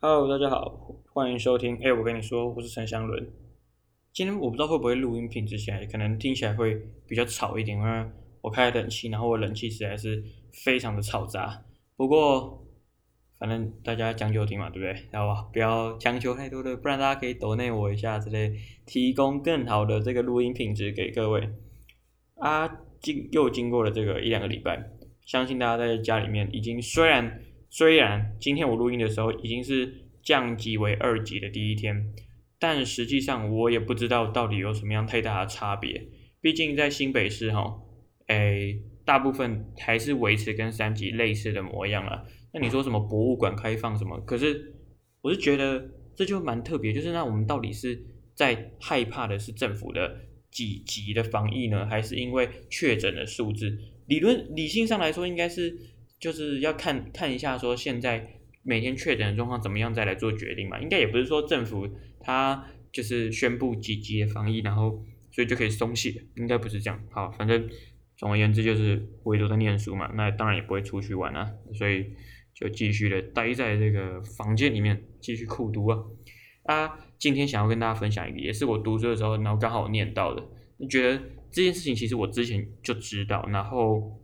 Hello，大家好，欢迎收听。哎，我跟你说，我是陈祥伦。今天我不知道会不会录音品质起来，可能听起来会比较吵一点，因为我开了冷气，然后我冷气实在是非常的嘈杂。不过，反正大家将就听嘛，对不对？然后不要强求太多的，不然大家可以抖内我一下之类，提供更好的这个录音品质给各位。啊，经又经过了这个一两个礼拜，相信大家在家里面已经虽然。虽然今天我录音的时候已经是降级为二级的第一天，但实际上我也不知道到底有什么样太大的差别。毕竟在新北市哈，诶，大部分还是维持跟三级类似的模样了。那你说什么博物馆开放什么？可是我是觉得这就蛮特别，就是那我们到底是在害怕的是政府的几级的防疫呢，还是因为确诊的数字？理论理性上来说，应该是。就是要看看一下，说现在每天确诊的状况怎么样，再来做决定嘛。应该也不是说政府他就是宣布几级的防疫，然后所以就可以松懈，应该不是这样。好，反正总而言之就是唯独在念书嘛，那当然也不会出去玩啊，所以就继续的待在这个房间里面继续苦读啊。啊，今天想要跟大家分享一个，也是我读书的时候，然后刚好念到的，你觉得这件事情其实我之前就知道，然后。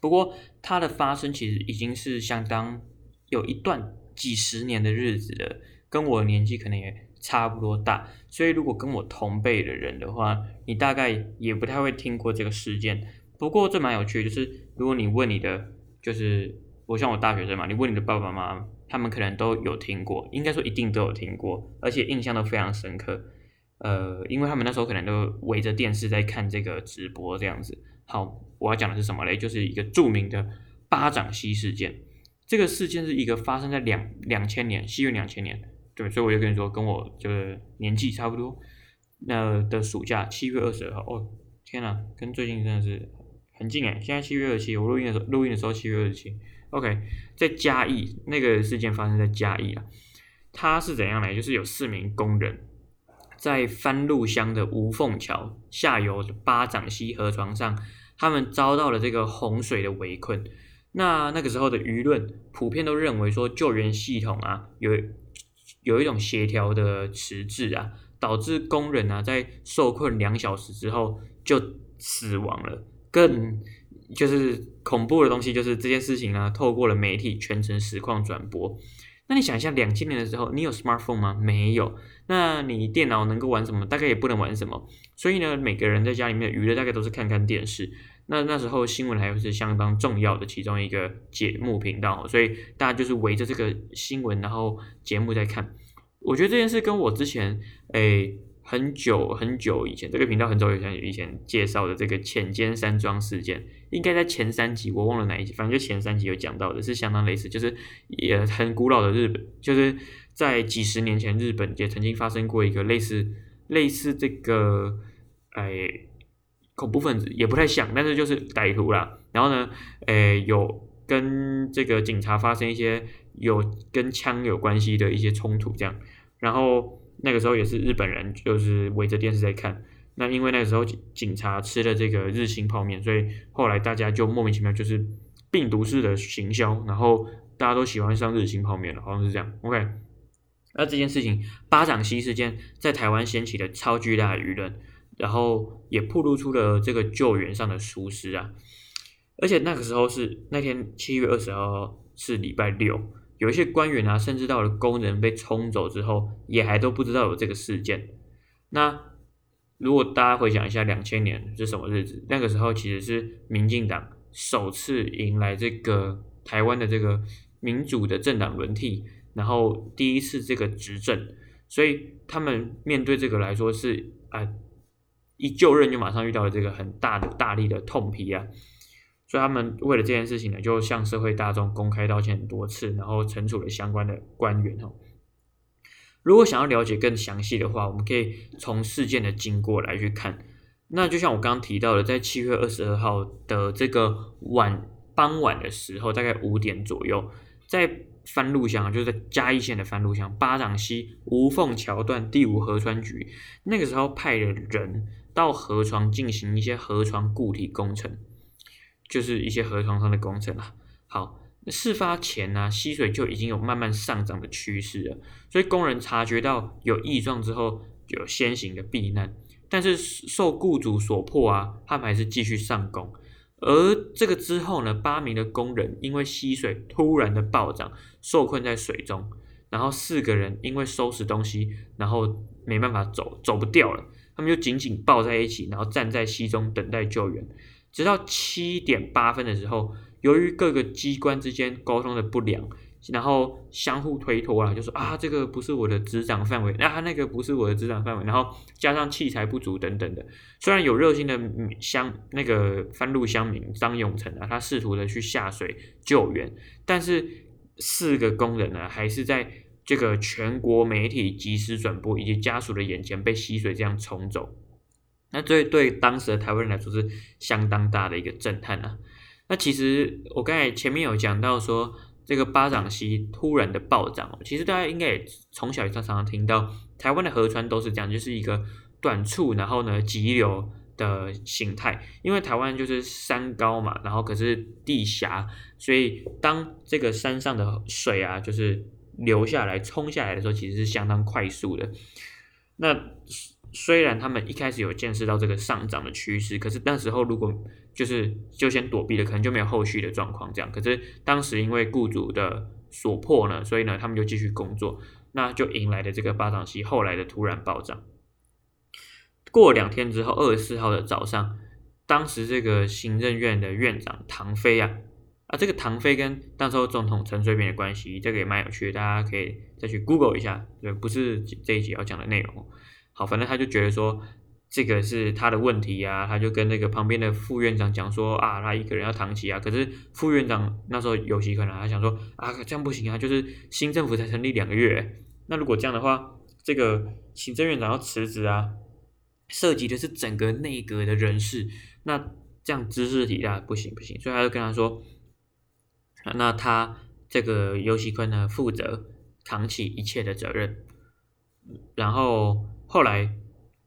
不过它的发生其实已经是相当有一段几十年的日子了，跟我年纪可能也差不多大，所以如果跟我同辈的人的话，你大概也不太会听过这个事件。不过这蛮有趣的，就是如果你问你的，就是我像我大学生嘛，你问你的爸爸妈妈，他们可能都有听过，应该说一定都有听过，而且印象都非常深刻。呃，因为他们那时候可能都围着电视在看这个直播这样子。好，我要讲的是什么嘞？就是一个著名的巴掌溪事件。这个事件是一个发生在两两千年，西元两千年，对，所以我就跟你说，跟我就是年纪差不多。那的暑假七月二十号，哦，天呐，跟最近真的是很近诶。现在七月二十七，我录音的时候，录音的时候七月二十七。OK，在嘉义那个事件发生在嘉义啊，它是怎样呢？就是有四名工人。在番路乡的吴凤桥下游巴掌溪河床上，他们遭到了这个洪水的围困。那那个时候的舆论普遍都认为说，救援系统啊有有一种协调的迟滞啊，导致工人啊在受困两小时之后就死亡了。更就是恐怖的东西，就是这件事情啊，透过了媒体全程实况转播。那你想一下，两千年的时候，你有 smartphone 吗？没有。那你电脑能够玩什么？大概也不能玩什么。所以呢，每个人在家里面的娱乐大概都是看看电视。那那时候新闻还是相当重要的其中一个节目频道，所以大家就是围着这个新闻，然后节目在看。我觉得这件事跟我之前诶。很久很久以前，这个频道很久以前以前介绍的这个浅间山庄事件，应该在前三集，我忘了哪一集，反正就前三集有讲到的，是相当类似，就是也很古老的日本，就是在几十年前，日本也曾经发生过一个类似类似这个，哎，恐怖分子也不太像，但是就是歹徒啦。然后呢，哎，有跟这个警察发生一些有跟枪有关系的一些冲突，这样，然后。那个时候也是日本人，就是围着电视在看。那因为那个时候警察吃了这个日清泡面，所以后来大家就莫名其妙就是病毒式的行销，然后大家都喜欢上日清泡面了，好像是这样。OK，那这件事情巴掌溪事件在台湾掀起了超巨大的舆论，然后也暴露出了这个救援上的疏失啊。而且那个时候是那天七月二十号是礼拜六。有一些官员啊，甚至到了工人被冲走之后，也还都不知道有这个事件。那如果大家回想一下，两千年是什么日子？那个时候其实是民进党首次迎来这个台湾的这个民主的政党轮替，然后第一次这个执政，所以他们面对这个来说是啊，一就任就马上遇到了这个很大的大力的痛批啊。所以他们为了这件事情呢，就向社会大众公开道歉很多次，然后惩处了相关的官员哈。如果想要了解更详细的话，我们可以从事件的经过来去看。那就像我刚刚提到的，在七月二十二号的这个晚傍晚的时候，大概五点左右，在番路乡，就是在嘉义县的番路乡巴掌溪无缝桥段第五河川局，那个时候派了人到河床进行一些河床固体工程。就是一些河床上的工程啊。好，事发前呢、溪水就已经有慢慢上涨的趋势了，所以工人察觉到有异状之后，就先行的避难。但是受雇主所迫啊，他们还是继续上工。而这个之后呢，八名的工人因为溪水突然的暴涨，受困在水中。然后四个人因为收拾东西，然后没办法走，走不掉了，他们就紧紧抱在一起，然后站在溪中等待救援。直到七点八分的时候，由于各个机关之间沟通的不良，然后相互推脱了，就说啊，这个不是我的执掌范围，那啊，那个不是我的执掌范围，然后加上器材不足等等的。虽然有热心的乡那个番路乡民张永成啊，他试图的去下水救援，但是。四个工人呢，还是在这个全国媒体及时转播以及家属的眼前被溪水这样冲走，那对对当时的台湾人来说是相当大的一个震撼啊。那其实我刚才前面有讲到说，这个巴掌溪突然的暴涨，其实大家应该也从小也常常听到，台湾的河川都是这样，就是一个短促，然后呢急流。的形态，因为台湾就是山高嘛，然后可是地狭，所以当这个山上的水啊，就是流下来、冲下来的时候，其实是相当快速的。那虽然他们一开始有见识到这个上涨的趋势，可是那时候如果就是就先躲避了，可能就没有后续的状况这样。可是当时因为雇主的所迫呢，所以呢，他们就继续工作，那就迎来了这个巴掌溪后来的突然暴涨。过两天之后，二十四号的早上，当时这个行政院的院长唐飞啊，啊，这个唐飞跟当时候总统陈水扁的关系，这个也蛮有趣的，大家可以再去 Google 一下，对，不是这一集要讲的内容。好，反正他就觉得说这个是他的问题啊，他就跟那个旁边的副院长讲说啊，他一个人要扛起啊。可是副院长那时候有戏可能他想说啊，这样不行啊，就是新政府才成立两个月，那如果这样的话，这个行政院长要辞职啊。涉及的是整个内阁的人事，那这样兹事体大不行不行，所以他就跟他说，那他这个游锡堃呢负责扛起一切的责任，然后后来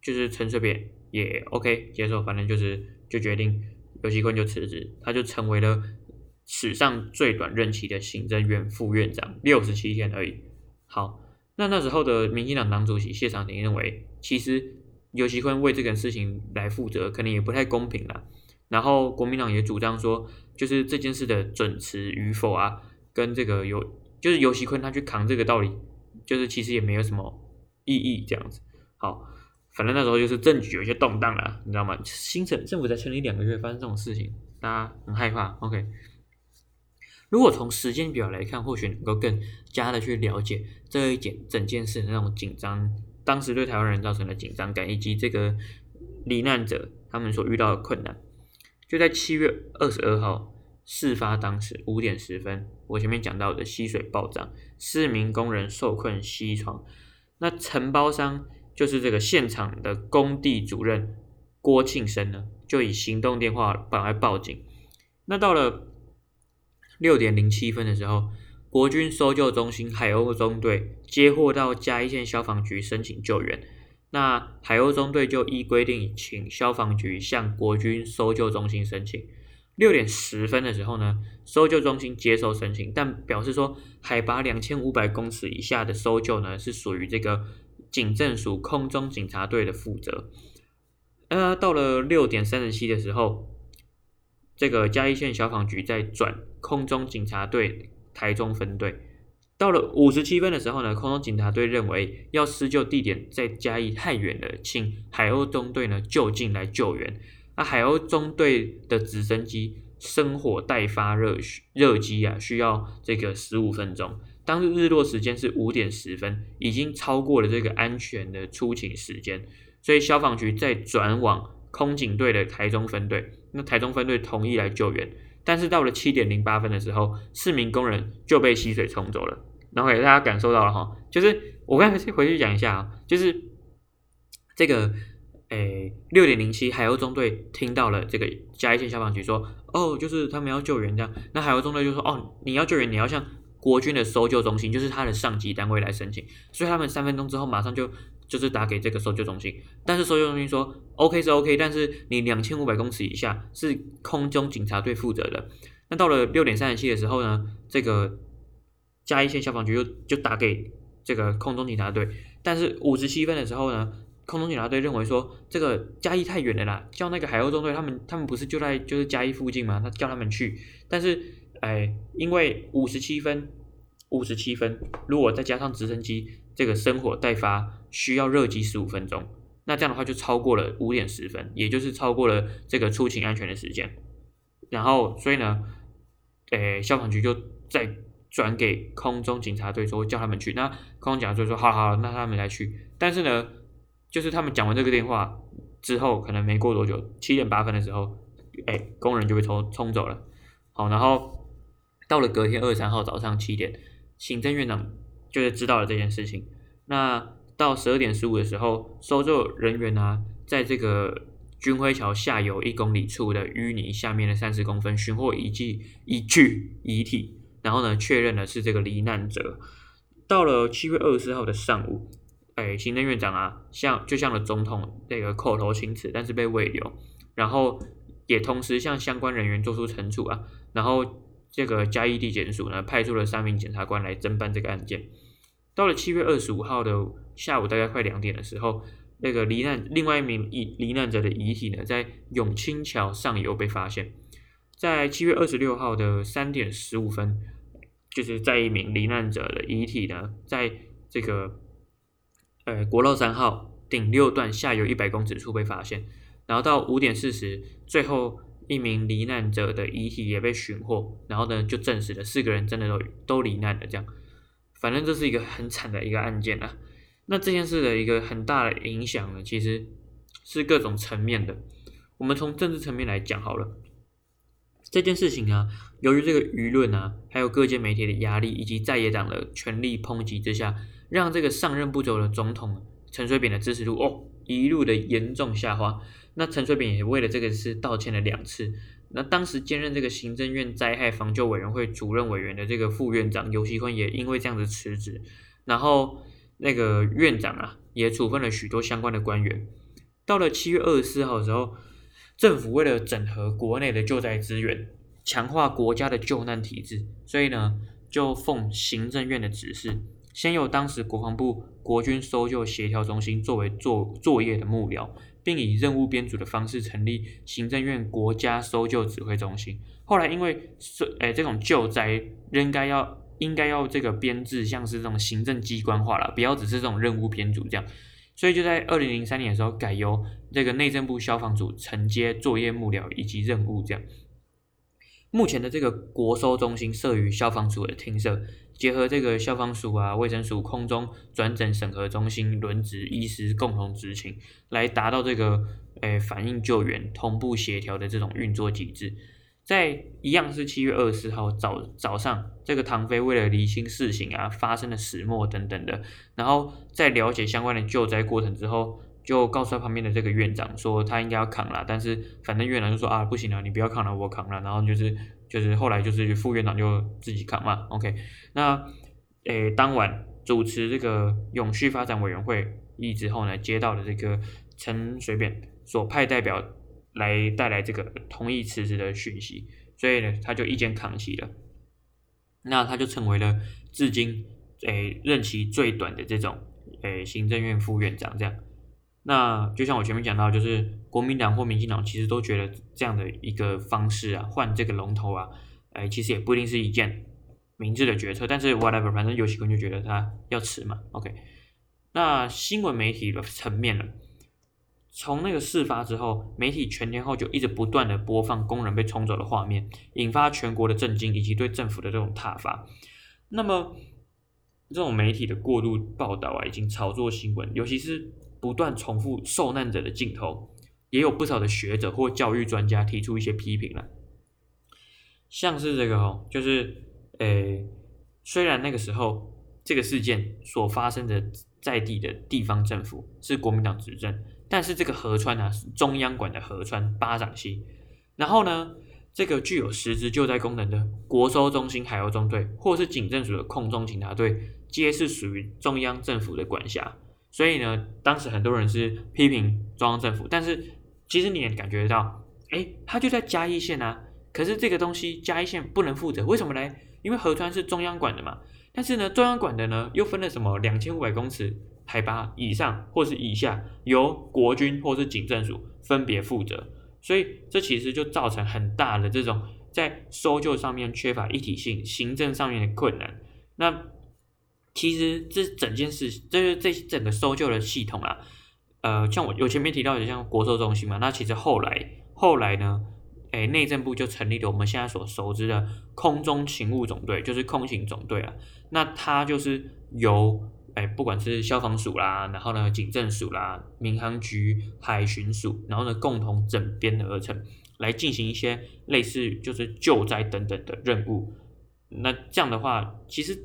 就是陈水扁也 OK 接受，反正就是就决定游锡坤就辞职，他就成为了史上最短任期的行政院副院长，六十七天而已。好，那那时候的民进党党主席谢长廷认为，其实。游锡坤为这个事情来负责，可能也不太公平啦。然后国民党也主张说，就是这件事的准辞与否啊，跟这个游就是游锡坤他去扛这个道理，就是其实也没有什么意义这样子。好，反正那时候就是政局有些动荡了，你知道吗？新政政府在成立两个月，发生这种事情，大家很害怕。OK，如果从时间表来看，或许能够更加的去了解这一件整件事的那种紧张。当时对台湾人造成的紧张感，以及这个罹难者他们所遇到的困难，就在七月二十二号事发当时五点十分，我前面讲到的溪水暴涨，四名工人受困溪床，那承包商就是这个现场的工地主任郭庆生呢，就以行动电话赶快报警。那到了六点零七分的时候。国军搜救中心海鸥中队接获到嘉义县消防局申请救援，那海鸥中队就依规定请消防局向国军搜救中心申请。六点十分的时候呢，搜救中心接受申请，但表示说海拔两千五百公尺以下的搜救呢是属于这个警政署空中警察队的负责。呃，到了六点三十七的时候，这个嘉义县消防局在转空中警察队。台中分队到了五十七分的时候呢，空中警察队认为要施救地点在嘉义太远了，请海鸥中队呢就近来救援。那海鸥中队的直升机生火待发热热机啊，需要这个十五分钟。当日日落时间是五点十分，已经超过了这个安全的出勤时间，所以消防局再转往空警队的台中分队。那台中分队同意来救援。但是到了七点零八分的时候，四名工人就被溪水冲走了。然后给大家感受到了哈，就是我刚才回去讲一下啊，就是这个诶六点零七海鸥中队听到了这个嘉义县消防局说，哦，就是他们要救援这样。那海鸥中队就说，哦，你要救援，你要向国军的搜救中心，就是他的上级单位来申请。所以他们三分钟之后马上就。就是打给这个搜救中心，但是搜救中心说 OK 是 OK，但是你两千五百公尺以下是空中警察队负责的。那到了六点三十七的时候呢，这个嘉义县消防局就就打给这个空中警察队，但是五十七分的时候呢，空中警察队认为说这个嘉义太远了啦，叫那个海鸥中队他们他们不是就在就是嘉义附近吗？他叫他们去，但是哎，因为五十七分五十七分，如果再加上直升机这个生火待发，需要热机十五分钟，那这样的话就超过了五点十分，也就是超过了这个出勤安全的时间。然后所以呢，诶，消防局就再转给空中警察队说叫他们去，那空中警察队说好好，那他们来去，但是呢。就是他们讲完这个电话之后，可能没过多久，七点八分的时候，哎，工人就被冲冲走了。好，然后到了隔天二十三号早上七点，行政院长就是知道了这件事情。那到十二点十五的时候，搜救人员呢、在这个军辉桥下游一公里处的淤泥下面的三十公分寻获遗迹一具遗体，然后呢，确认的是这个罹难者。到了七月二十四号的上午。哎，行政院长啊，向就向了总统这个口头请辞，但是被慰留，然后也同时向相关人员做出惩处啊，然后这个嘉义地检署呢，派出了三名检察官来侦办这个案件。到了七月二十五号的下午，大概快两点的时候，那个罹难另外一名罹罹难者的遗体呢，在永清桥上游被发现。在七月二十六号的三点十五分，就是在一名罹难者的遗体呢，在这个。呃，国道三号顶六段下游一百公尺处被发现，然后到五点四十，最后一名罹难者的遗体也被寻获，然后呢就证实了四个人真的都都罹难了。这样，反正这是一个很惨的一个案件啊。那这件事的一个很大的影响呢，其实是各种层面的。我们从政治层面来讲好了，这件事情啊，由于这个舆论啊，还有各界媒体的压力，以及在野党的全力抨击之下。让这个上任不久的总统陈水扁的支持度哦一路的严重下滑。那陈水扁也为了这个事道歉了两次。那当时兼任这个行政院灾害防救委员会主任委员的这个副院长尤锡坤也因为这样子辞职。然后那个院长啊也处分了许多相关的官员。到了七月二十四号的时候，政府为了整合国内的救灾资源，强化国家的救难体制，所以呢就奉行政院的指示。先由当时国防部国军搜救协调中心作为作作业的幕僚，并以任务编组的方式成立行政院国家搜救指挥中心。后来因为是诶、这种救灾应该要应该要这个编制像是这种行政机关化了，不要只是这种任务编组这样，所以就在二零零三年的时候改由这个内政部消防组承接作业幕僚以及任务这样。目前的这个国搜中心设于消防署的厅舍。结合这个消防署啊、卫生署空中转诊审核中心轮值医师共同执勤，来达到这个诶、反应救援同步协调的这种运作机制。在一样是七月二十号早早上，这个唐飞为了厘清事情啊发生的始末等等的，然后在了解相关的救灾过程之后，就告诉他旁边的这个院长说他应该要扛了，但是反正院长就说啊不行了，你不要扛了，我扛了，然后就是。就是后来就是副院长就自己扛嘛，OK，那诶当晚主持这个永续发展委员会议之后呢，接到了这个陈水扁所派代表来带来这个同意辞职的讯息，所以呢他就一肩扛起了，那他就成为了至今诶任期最短的这种诶行政院副院长这样。那就像我前面讲到，就是国民党或民进党其实都觉得这样的一个方式啊，换这个龙头啊，哎，其实也不一定是一件明智的决策。但是 whatever，反正游锡堃就觉得他要辞嘛。OK，那新闻媒体的层面呢，从那个事发之后，媒体全天候就一直不断的播放工人被冲走的画面，引发全国的震惊以及对政府的这种挞伐。那么这种媒体的过度报道啊，已经炒作新闻，尤其是。不断重复受难者的镜头，也有不少的学者或教育专家提出一些批评了。像是这个哦，就是，诶，虽然那个时候这个事件所发生的在地的地方政府是国民党执政，但是这个河川啊是中央管的河川巴掌溪，然后呢，这个具有实质救灾功能的国搜中心、海鸥中队，或是警政署的空中警察队，皆是属于中央政府的管辖。所以呢，当时很多人是批评中央政府，但是其实你也感觉到，哎，他就在嘉义县啊，可是这个东西嘉义县不能负责，为什么呢？因为河川是中央管的嘛。但是呢，中央管的呢又分了什么两千五百公尺海拔以上或是以下，由国军或是警政署分别负责。所以这其实就造成很大的这种在搜救上面缺乏一体性，行政上面的困难。那其实这整件事，这是这整个搜救的系统啊。呃，像我有前面提到的，像国搜中心嘛，那其实后来后来呢，诶，内政部就成立了我们现在所熟知的空中勤务总队，就是空勤总队啊。那它就是由诶，不管是消防署啦，然后呢，警政署啦，民航局、海巡署，然后呢，共同整编而成，来进行一些类似就是救灾等等的任务。那这样的话，其实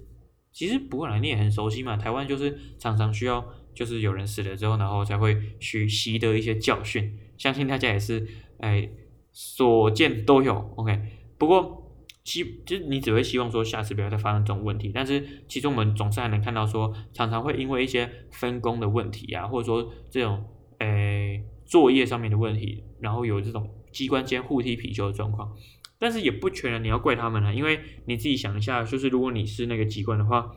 其实不过来你也很熟悉嘛，台湾就是常常需要。就是有人死了之后，然后才会去习得一些教训，相信大家也是哎所见都有。OK，不过希就是你只会希望说下次不要再发生这种问题，但是其实我们总是还能看到说，常常会因为一些分工的问题啊，或者说这种哎作业上面的问题，然后有这种机关间互踢皮球的状况。但是也不全然你要怪他们啊，因为你自己想一下，就是如果你是那个机关的话，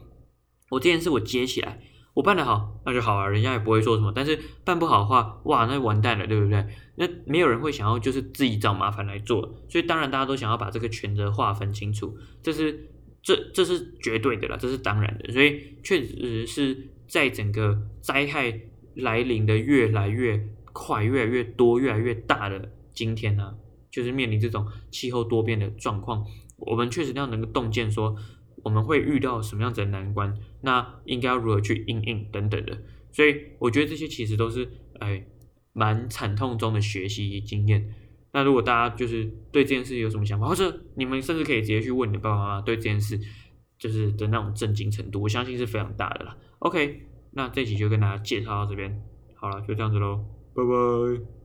我这件事我接起来。我办得好，那就好啊，人家也不会说什么。但是办不好的话，哇，那完蛋了，对不对？那没有人会想要就是自己找麻烦来做，所以当然大家都想要把这个权责划分清楚，这是这这是绝对的啦，这是当然的。所以确实是在整个灾害来临的越来越快、越来越多、越来越大的今天呢、就是面临这种气候多变的状况，我们确实要能够洞见说。我们会遇到什么样子的难关？那应该要如何去应应等等的，所以我觉得这些其实都是哎蛮惨痛中的学习经验。那如果大家就是对这件事有什么想法，或者你们甚至可以直接去问你的爸爸妈妈对这件事就是的那种震惊程度，我相信是非常大的啦。OK，那这期就跟大家介绍到这边，好了，就这样子喽，拜拜。